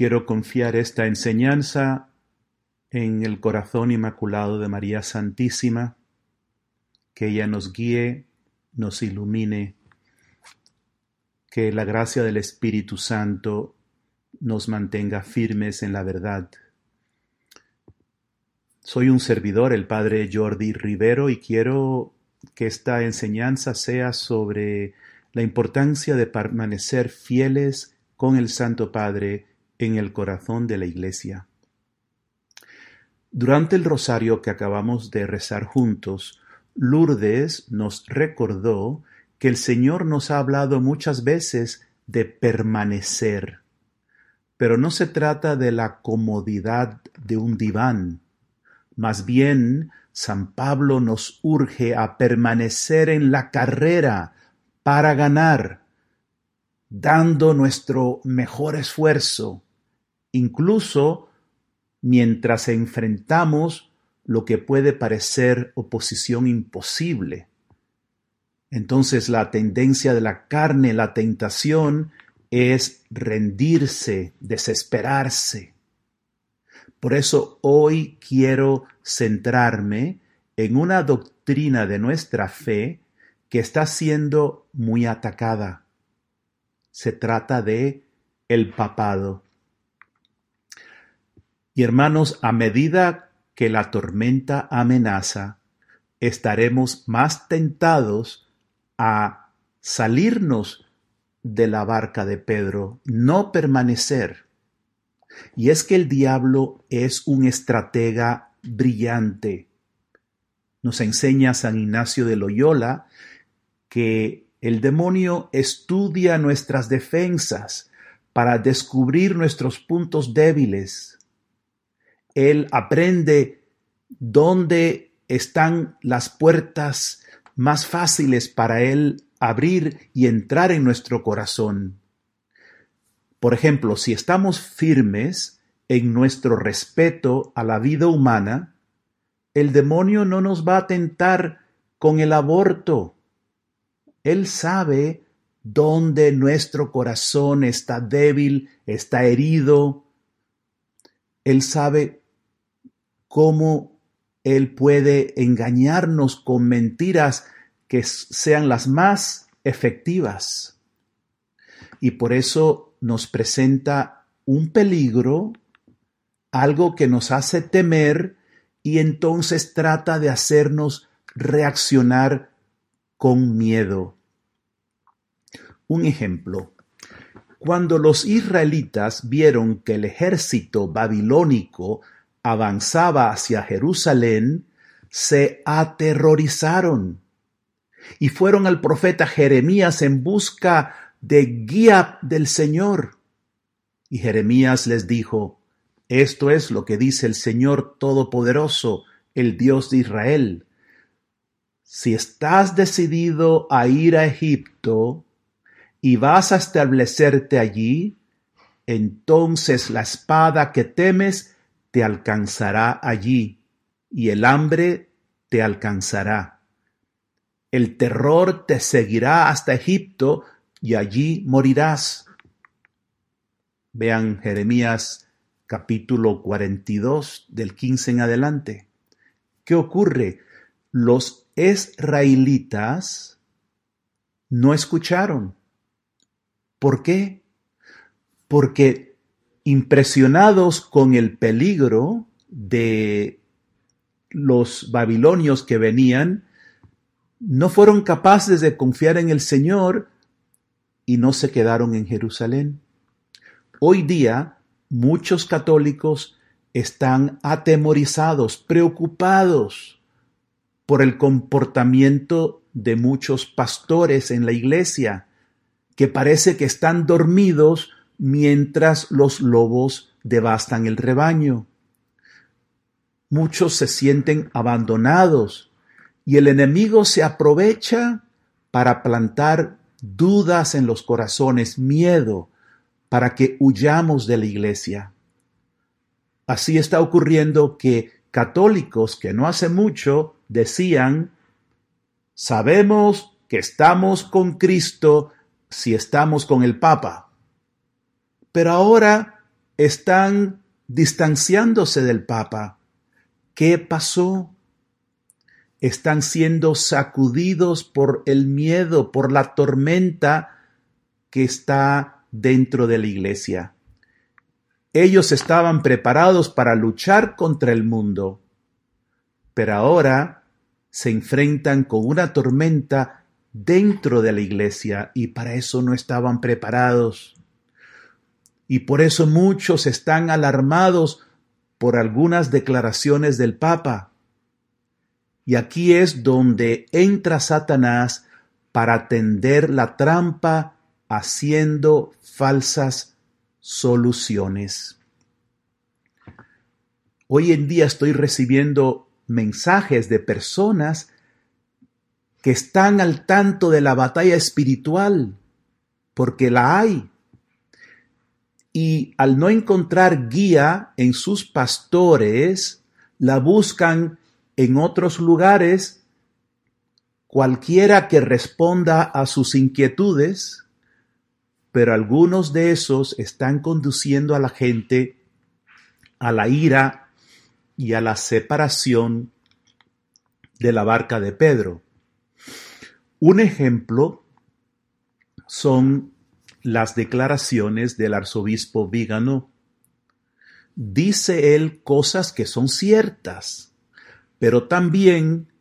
quiero confiar esta enseñanza en el corazón inmaculado de María Santísima, que ella nos guíe, nos ilumine, que la gracia del Espíritu Santo nos mantenga firmes en la verdad. Soy un servidor, el Padre Jordi Rivero, y quiero que esta enseñanza sea sobre la importancia de permanecer fieles con el Santo Padre en el corazón de la Iglesia. Durante el rosario que acabamos de rezar juntos, Lourdes nos recordó que el Señor nos ha hablado muchas veces de permanecer, pero no se trata de la comodidad de un diván, más bien San Pablo nos urge a permanecer en la carrera para ganar, dando nuestro mejor esfuerzo, incluso mientras enfrentamos lo que puede parecer oposición imposible. Entonces la tendencia de la carne, la tentación, es rendirse, desesperarse. Por eso hoy quiero centrarme en una doctrina de nuestra fe que está siendo muy atacada. Se trata de el papado. Y hermanos, a medida que la tormenta amenaza, estaremos más tentados a salirnos de la barca de Pedro, no permanecer. Y es que el diablo es un estratega brillante. Nos enseña San Ignacio de Loyola que el demonio estudia nuestras defensas para descubrir nuestros puntos débiles. Él aprende dónde están las puertas más fáciles para él abrir y entrar en nuestro corazón. Por ejemplo, si estamos firmes en nuestro respeto a la vida humana, el demonio no nos va a tentar con el aborto. Él sabe dónde nuestro corazón está débil, está herido. Él sabe cómo Él puede engañarnos con mentiras que sean las más efectivas. Y por eso nos presenta un peligro, algo que nos hace temer y entonces trata de hacernos reaccionar con miedo. Un ejemplo. Cuando los israelitas vieron que el ejército babilónico avanzaba hacia Jerusalén, se aterrorizaron y fueron al profeta Jeremías en busca de guía del Señor. Y Jeremías les dijo, esto es lo que dice el Señor Todopoderoso, el Dios de Israel. Si estás decidido a ir a Egipto y vas a establecerte allí, entonces la espada que temes te alcanzará allí, y el hambre te alcanzará. El terror te seguirá hasta Egipto, y allí morirás. Vean Jeremías capítulo 42 del 15 en adelante. ¿Qué ocurre? Los israelitas no escucharon. ¿Por qué? Porque impresionados con el peligro de los babilonios que venían, no fueron capaces de confiar en el Señor y no se quedaron en Jerusalén. Hoy día muchos católicos están atemorizados, preocupados por el comportamiento de muchos pastores en la iglesia, que parece que están dormidos mientras los lobos devastan el rebaño. Muchos se sienten abandonados y el enemigo se aprovecha para plantar dudas en los corazones, miedo, para que huyamos de la iglesia. Así está ocurriendo que católicos que no hace mucho decían, sabemos que estamos con Cristo si estamos con el Papa. Pero ahora están distanciándose del Papa. ¿Qué pasó? Están siendo sacudidos por el miedo, por la tormenta que está dentro de la iglesia. Ellos estaban preparados para luchar contra el mundo, pero ahora se enfrentan con una tormenta dentro de la iglesia y para eso no estaban preparados. Y por eso muchos están alarmados por algunas declaraciones del Papa. Y aquí es donde entra Satanás para tender la trampa haciendo falsas soluciones. Hoy en día estoy recibiendo mensajes de personas que están al tanto de la batalla espiritual, porque la hay. Y al no encontrar guía en sus pastores, la buscan en otros lugares, cualquiera que responda a sus inquietudes, pero algunos de esos están conduciendo a la gente a la ira y a la separación de la barca de Pedro. Un ejemplo son las declaraciones del arzobispo Vígano. Dice él cosas que son ciertas, pero también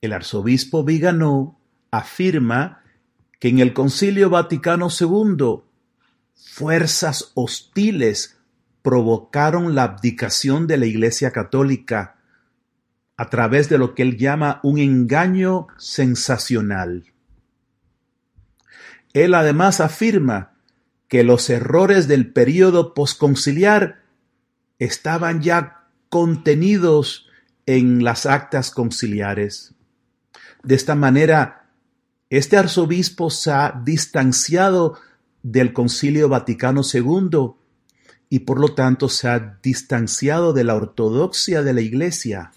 el arzobispo Vígano afirma que en el Concilio Vaticano II fuerzas hostiles provocaron la abdicación de la Iglesia Católica a través de lo que él llama un engaño sensacional. Él además afirma que los errores del período posconciliar estaban ya contenidos en las actas conciliares. De esta manera, este arzobispo se ha distanciado del Concilio Vaticano II y por lo tanto se ha distanciado de la ortodoxia de la Iglesia.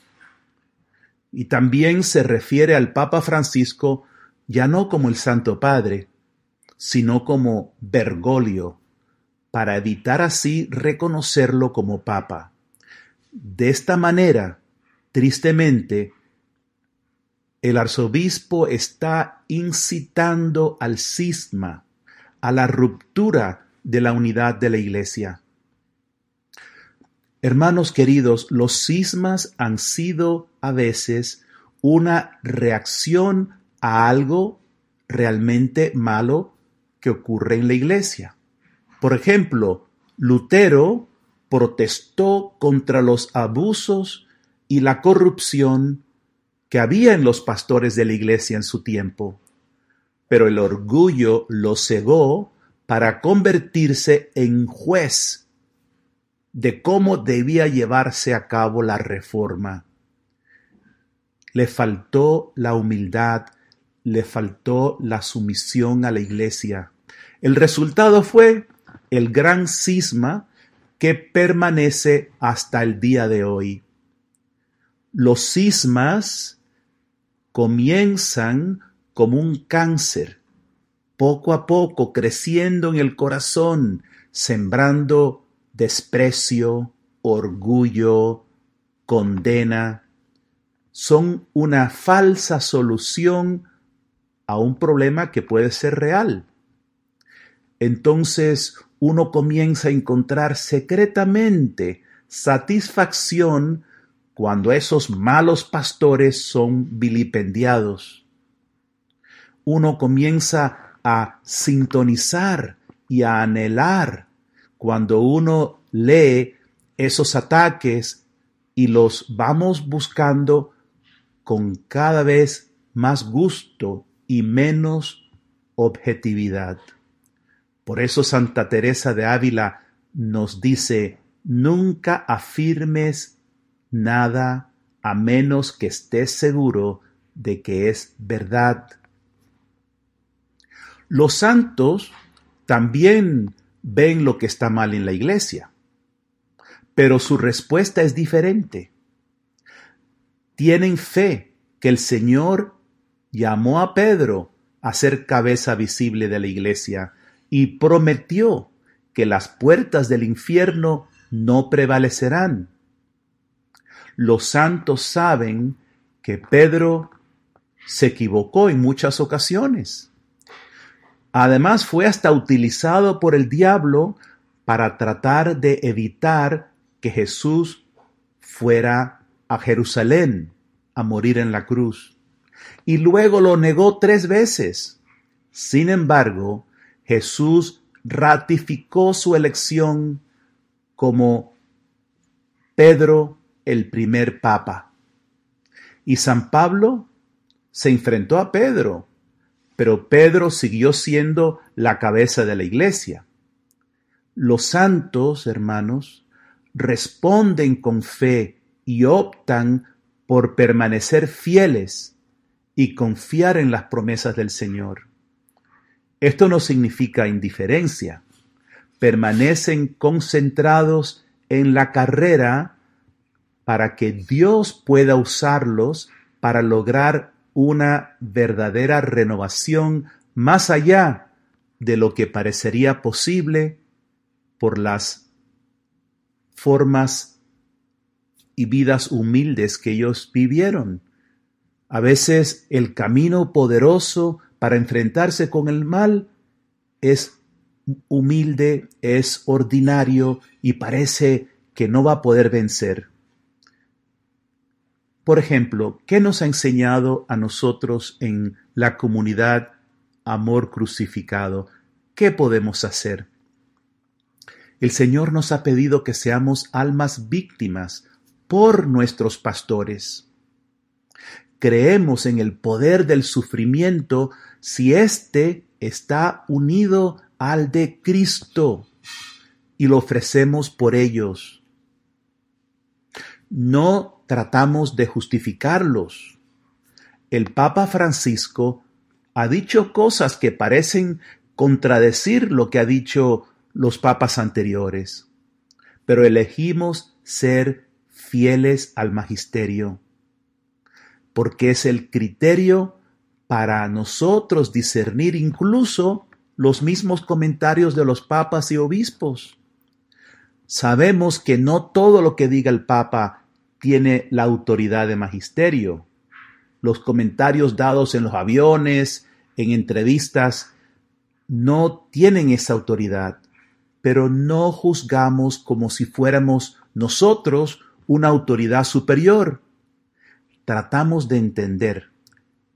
Y también se refiere al Papa Francisco ya no como el Santo Padre, sino como Bergoglio, para evitar así reconocerlo como Papa. De esta manera, tristemente, el arzobispo está incitando al cisma, a la ruptura de la unidad de la iglesia. Hermanos queridos, los cismas han sido a veces una reacción a algo realmente malo que ocurre en la iglesia. Por ejemplo, Lutero protestó contra los abusos y la corrupción que había en los pastores de la iglesia en su tiempo, pero el orgullo lo cegó para convertirse en juez de cómo debía llevarse a cabo la reforma. Le faltó la humildad, le faltó la sumisión a la iglesia. El resultado fue el gran cisma que permanece hasta el día de hoy. Los cismas comienzan como un cáncer, poco a poco creciendo en el corazón, sembrando desprecio, orgullo, condena. Son una falsa solución a un problema que puede ser real. Entonces uno comienza a encontrar secretamente satisfacción cuando esos malos pastores son vilipendiados. Uno comienza a sintonizar y a anhelar cuando uno lee esos ataques y los vamos buscando con cada vez más gusto y menos objetividad. Por eso Santa Teresa de Ávila nos dice, nunca afirmes nada a menos que estés seguro de que es verdad. Los santos también ven lo que está mal en la iglesia, pero su respuesta es diferente. Tienen fe que el Señor llamó a Pedro a ser cabeza visible de la iglesia y prometió que las puertas del infierno no prevalecerán. Los santos saben que Pedro se equivocó en muchas ocasiones. Además fue hasta utilizado por el diablo para tratar de evitar que Jesús fuera a Jerusalén a morir en la cruz. Y luego lo negó tres veces. Sin embargo, Jesús ratificó su elección como Pedro el primer papa. Y San Pablo se enfrentó a Pedro, pero Pedro siguió siendo la cabeza de la iglesia. Los santos, hermanos, responden con fe y optan por permanecer fieles y confiar en las promesas del Señor. Esto no significa indiferencia. Permanecen concentrados en la carrera para que Dios pueda usarlos para lograr una verdadera renovación más allá de lo que parecería posible por las formas y vidas humildes que ellos vivieron. A veces el camino poderoso para enfrentarse con el mal es humilde, es ordinario y parece que no va a poder vencer. Por ejemplo, ¿qué nos ha enseñado a nosotros en la comunidad Amor Crucificado? ¿Qué podemos hacer? El Señor nos ha pedido que seamos almas víctimas por nuestros pastores. Creemos en el poder del sufrimiento si éste está unido al de Cristo y lo ofrecemos por ellos. No tratamos de justificarlos. El Papa Francisco ha dicho cosas que parecen contradecir lo que ha dicho los papas anteriores, pero elegimos ser fieles al magisterio, porque es el criterio para nosotros discernir incluso los mismos comentarios de los papas y obispos. Sabemos que no todo lo que diga el papa tiene la autoridad de magisterio. Los comentarios dados en los aviones, en entrevistas, no tienen esa autoridad pero no juzgamos como si fuéramos nosotros una autoridad superior. Tratamos de entender.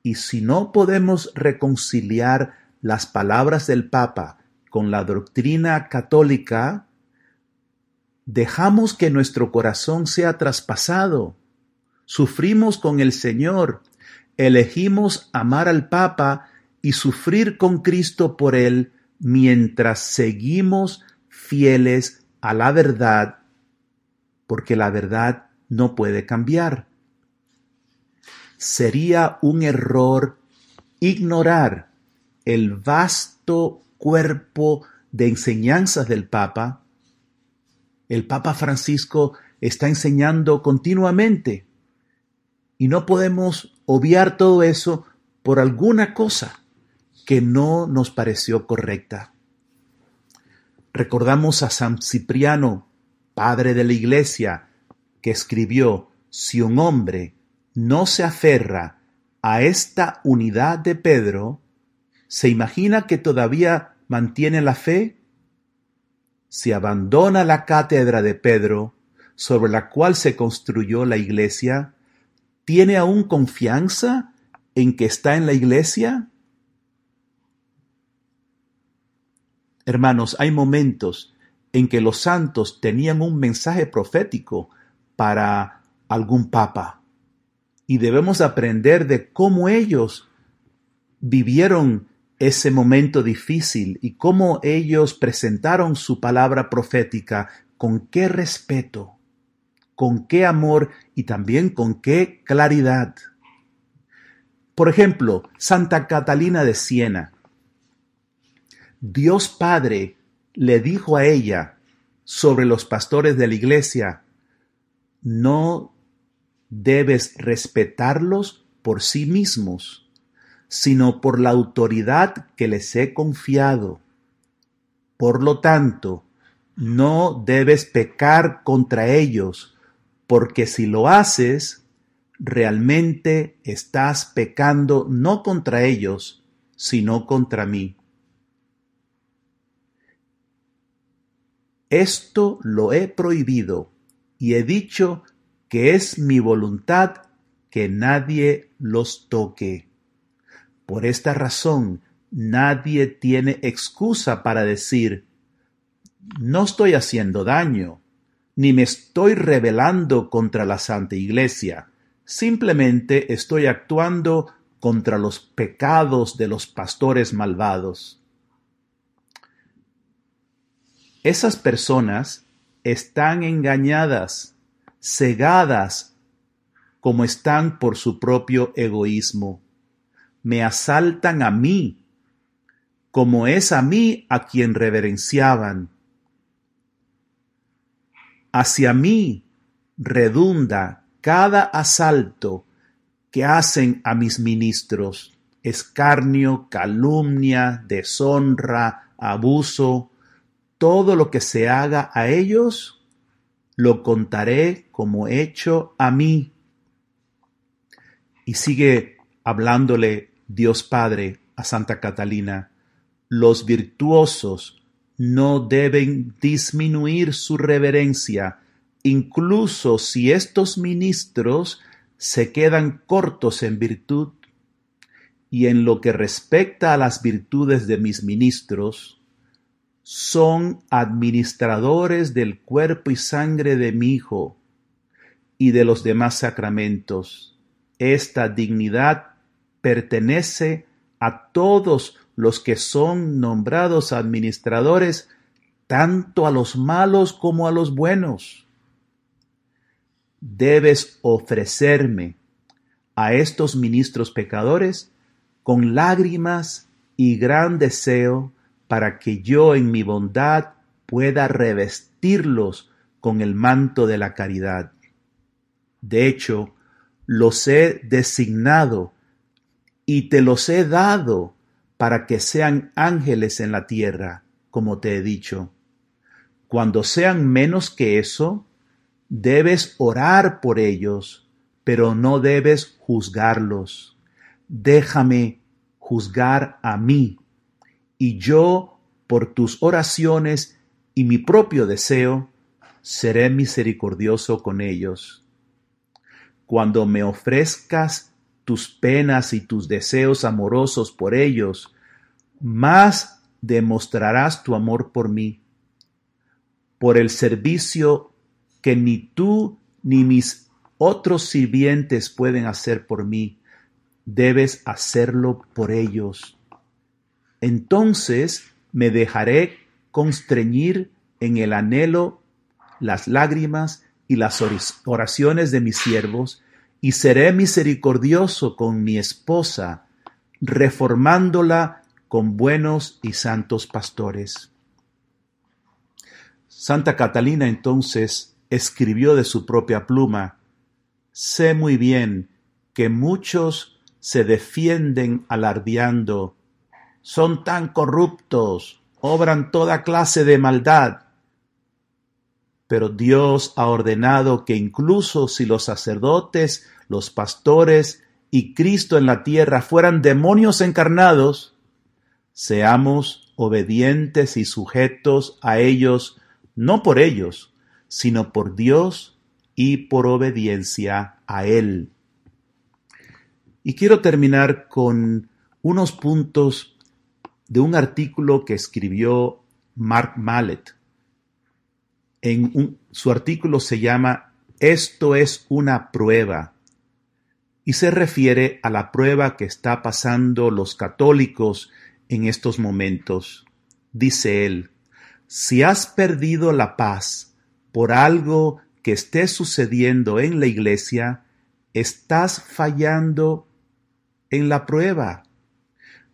Y si no podemos reconciliar las palabras del Papa con la doctrina católica, dejamos que nuestro corazón sea traspasado. Sufrimos con el Señor. Elegimos amar al Papa y sufrir con Cristo por él mientras seguimos fieles a la verdad, porque la verdad no puede cambiar. Sería un error ignorar el vasto cuerpo de enseñanzas del Papa. El Papa Francisco está enseñando continuamente y no podemos obviar todo eso por alguna cosa que no nos pareció correcta. Recordamos a San Cipriano, padre de la Iglesia, que escribió, si un hombre no se aferra a esta unidad de Pedro, ¿se imagina que todavía mantiene la fe? Si abandona la cátedra de Pedro, sobre la cual se construyó la iglesia, ¿tiene aún confianza en que está en la iglesia? Hermanos, hay momentos en que los santos tenían un mensaje profético para algún papa y debemos aprender de cómo ellos vivieron ese momento difícil y cómo ellos presentaron su palabra profética, con qué respeto, con qué amor y también con qué claridad. Por ejemplo, Santa Catalina de Siena Dios Padre le dijo a ella sobre los pastores de la iglesia, no debes respetarlos por sí mismos, sino por la autoridad que les he confiado. Por lo tanto, no debes pecar contra ellos, porque si lo haces, realmente estás pecando no contra ellos, sino contra mí. Esto lo he prohibido y he dicho que es mi voluntad que nadie los toque. Por esta razón, nadie tiene excusa para decir, no estoy haciendo daño, ni me estoy rebelando contra la Santa Iglesia, simplemente estoy actuando contra los pecados de los pastores malvados. Esas personas están engañadas, cegadas, como están por su propio egoísmo. Me asaltan a mí, como es a mí a quien reverenciaban. Hacia mí redunda cada asalto que hacen a mis ministros, escarnio, calumnia, deshonra, abuso, todo lo que se haga a ellos, lo contaré como hecho a mí. Y sigue hablándole Dios Padre a Santa Catalina, los virtuosos no deben disminuir su reverencia, incluso si estos ministros se quedan cortos en virtud. Y en lo que respecta a las virtudes de mis ministros, son administradores del cuerpo y sangre de mi Hijo y de los demás sacramentos. Esta dignidad pertenece a todos los que son nombrados administradores, tanto a los malos como a los buenos debes ofrecerme a estos ministros pecadores con lágrimas y gran deseo para que yo en mi bondad pueda revestirlos con el manto de la caridad. De hecho, los he designado y te los he dado para que sean ángeles en la tierra, como te he dicho. Cuando sean menos que eso, Debes orar por ellos, pero no debes juzgarlos. Déjame juzgar a mí, y yo, por tus oraciones y mi propio deseo, seré misericordioso con ellos. Cuando me ofrezcas tus penas y tus deseos amorosos por ellos, más demostrarás tu amor por mí. Por el servicio que ni tú ni mis otros sirvientes pueden hacer por mí, debes hacerlo por ellos. Entonces me dejaré constreñir en el anhelo, las lágrimas y las oraciones de mis siervos, y seré misericordioso con mi esposa, reformándola con buenos y santos pastores. Santa Catalina entonces escribió de su propia pluma, Sé muy bien que muchos se defienden alardeando, son tan corruptos, obran toda clase de maldad. Pero Dios ha ordenado que incluso si los sacerdotes, los pastores y Cristo en la tierra fueran demonios encarnados, seamos obedientes y sujetos a ellos, no por ellos, sino por Dios y por obediencia a Él. Y quiero terminar con unos puntos de un artículo que escribió Mark Mallet. En su artículo se llama Esto es una prueba y se refiere a la prueba que está pasando los católicos en estos momentos. Dice él, si has perdido la paz por algo que esté sucediendo en la iglesia, estás fallando en la prueba.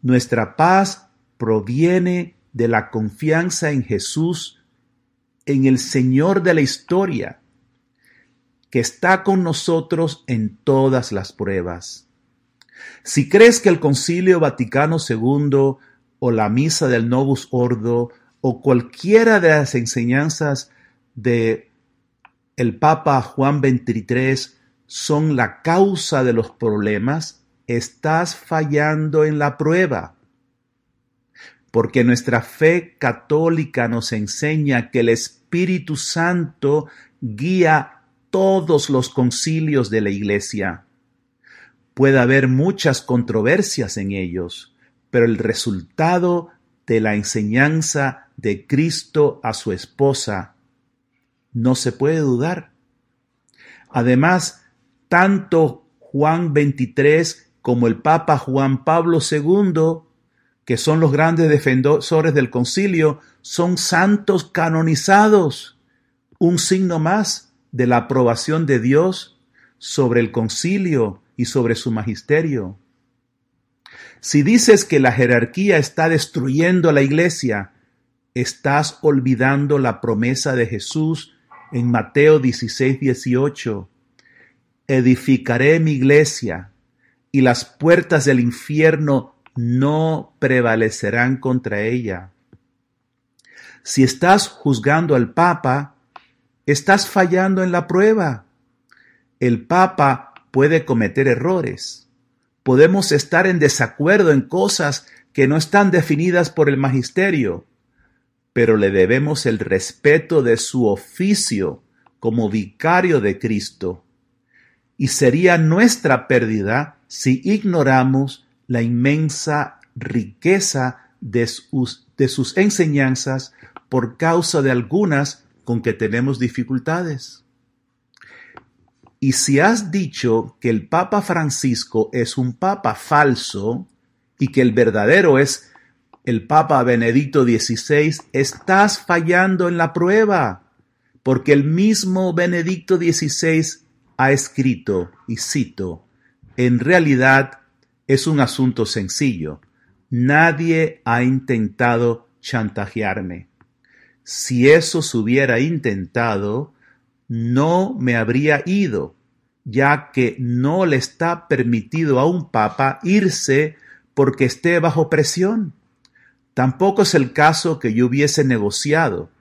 Nuestra paz proviene de la confianza en Jesús, en el Señor de la historia, que está con nosotros en todas las pruebas. Si crees que el Concilio Vaticano II o la Misa del Novus Ordo o cualquiera de las enseñanzas de el Papa Juan XXIII son la causa de los problemas, estás fallando en la prueba. Porque nuestra fe católica nos enseña que el Espíritu Santo guía todos los concilios de la Iglesia. Puede haber muchas controversias en ellos, pero el resultado de la enseñanza de Cristo a su esposa no se puede dudar. Además, tanto Juan 23 como el Papa Juan Pablo II, que son los grandes defensores del concilio, son santos canonizados, un signo más de la aprobación de Dios sobre el concilio y sobre su magisterio. Si dices que la jerarquía está destruyendo la iglesia, estás olvidando la promesa de Jesús en Mateo 16, 18. Edificaré mi iglesia y las puertas del infierno no prevalecerán contra ella. Si estás juzgando al Papa, estás fallando en la prueba. El Papa puede cometer errores Podemos estar en desacuerdo en cosas que no están definidas por el magisterio, pero le debemos el respeto de su oficio como vicario de Cristo. Y sería nuestra pérdida si ignoramos la inmensa riqueza de sus, enseñanzas por causa de algunas con que tenemos dificultades. Y si has dicho que el Papa Francisco es un Papa falso y que el verdadero es el Papa Benedicto XVI, estás fallando en la prueba, porque el mismo Benedicto XVI ha escrito, y cito, en realidad es un asunto sencillo. Nadie ha intentado chantajearme. Si eso se hubiera intentado, no me habría ido, ya que no le está permitido a un papa irse porque esté bajo presión. Tampoco es el caso que yo hubiese negociado.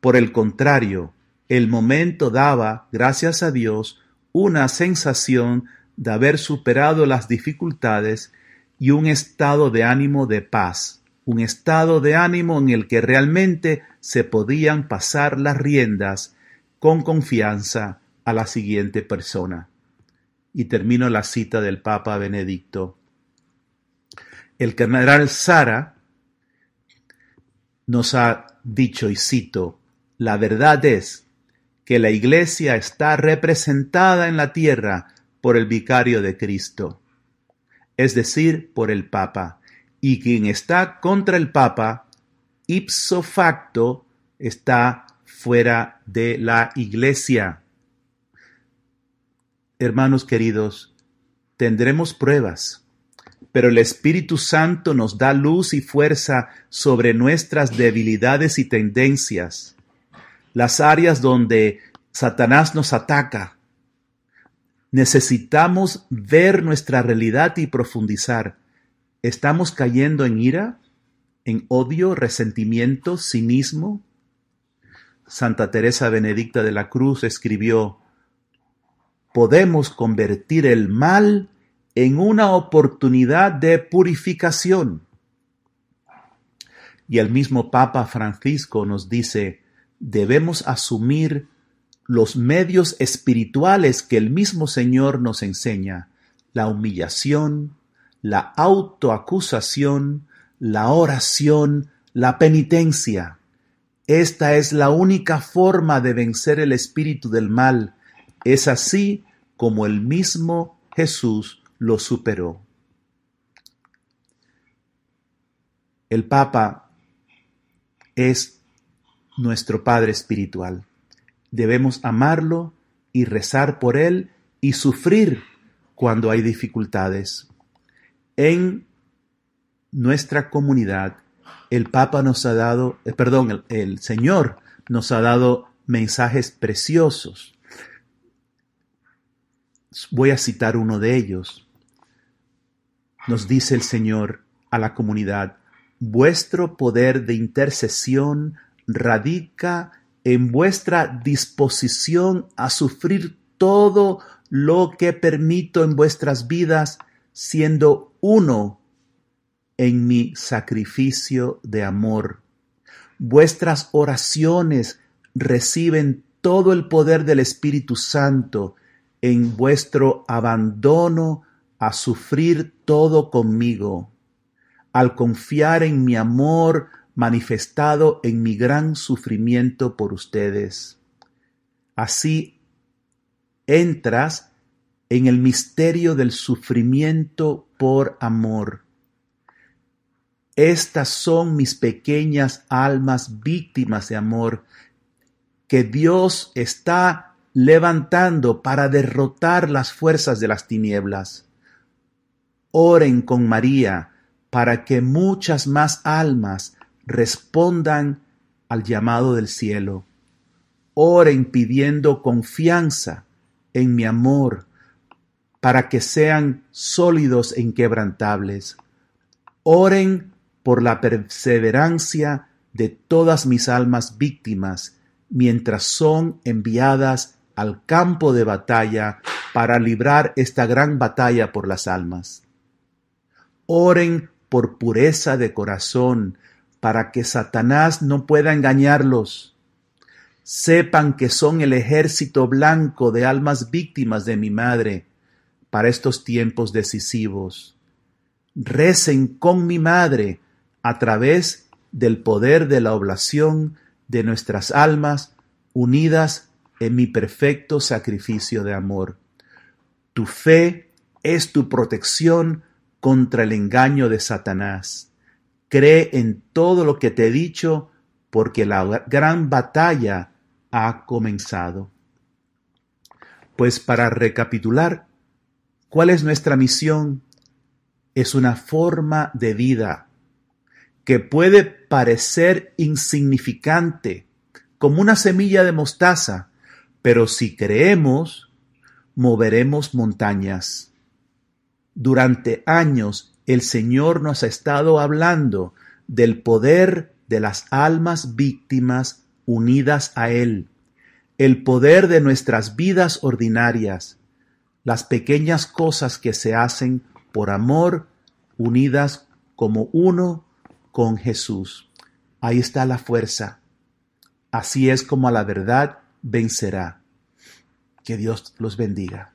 Por el contrario, el momento daba, gracias a Dios, una sensación de haber superado las dificultades y un estado de ánimo de paz un estado de ánimo en el que realmente se podían pasar las riendas con confianza a la siguiente persona. Y termino la cita del Papa Benedicto. El general Sara nos ha dicho, y cito, la verdad es que la Iglesia está representada en la tierra por el vicario de Cristo, es decir, por el Papa y quien está contra el Papa, ipso facto, está fuera de la iglesia. Hermanos queridos, tendremos pruebas, pero el Espíritu Santo nos da luz y fuerza sobre nuestras debilidades y tendencias, las áreas donde Satanás nos ataca. Necesitamos ver nuestra realidad y profundizar ¿Estamos cayendo en ira, en odio, resentimiento, cinismo? Santa Teresa Benedicta de la Cruz escribió, podemos convertir el mal en una oportunidad de purificación. Y el mismo Papa Francisco nos dice, debemos asumir los medios espirituales que el mismo Señor nos enseña, la humillación, la autoacusación, la oración, la penitencia. Esta es la única forma de vencer el espíritu del mal. Es así como el mismo Jesús lo superó. El Papa es nuestro Padre Espiritual. Debemos amarlo y rezar por Él y sufrir cuando hay dificultades. En nuestra comunidad, el Papa nos ha dado, eh, perdón, el, el Señor nos ha dado mensajes preciosos. Voy a citar uno de ellos. Nos dice el Señor a la comunidad, vuestro poder de intercesión radica en vuestra disposición a sufrir todo lo que permito en vuestras vidas, siendo uno en mi sacrificio de amor. Vuestras oraciones reciben todo el poder del Espíritu Santo en vuestro abandono a sufrir todo conmigo, al confiar en mi amor manifestado en mi gran sufrimiento por ustedes. Así entras en el misterio del sufrimiento por amor. Estas son mis pequeñas almas víctimas de amor que Dios está levantando para derrotar las fuerzas de las tinieblas. Oren con María para que muchas más almas respondan al llamado del cielo. Oren pidiendo confianza en mi amor para que sean sólidos e inquebrantables. Oren por la perseverancia de todas mis almas víctimas mientras son enviadas al campo de batalla para librar esta gran batalla por las almas. Oren por pureza de corazón para que Satanás no pueda engañarlos. Sepan que son el ejército blanco de almas víctimas de mi madre para estos tiempos decisivos. Recen con mi madre a través del poder de la oblación de nuestras almas unidas en mi perfecto sacrificio de amor. Tu fe es tu protección contra el engaño de Satanás. Cree en todo lo que te he dicho, porque la gran batalla ha comenzado. Pues para recapitular, ¿cuál es nuestra misión? Es una forma de vida que puede parecer insignificante, como una semilla de mostaza, pero si creemos, moveremos montañas. Durante años el Señor nos ha estado hablando del poder de las almas víctimas unidas a Él, el poder de nuestras vidas ordinarias, las pequeñas cosas que se hacen por amor unidas como uno con Jesús. Ahí está la fuerza. Así es como a la verdad vencerá. Que Dios los bendiga.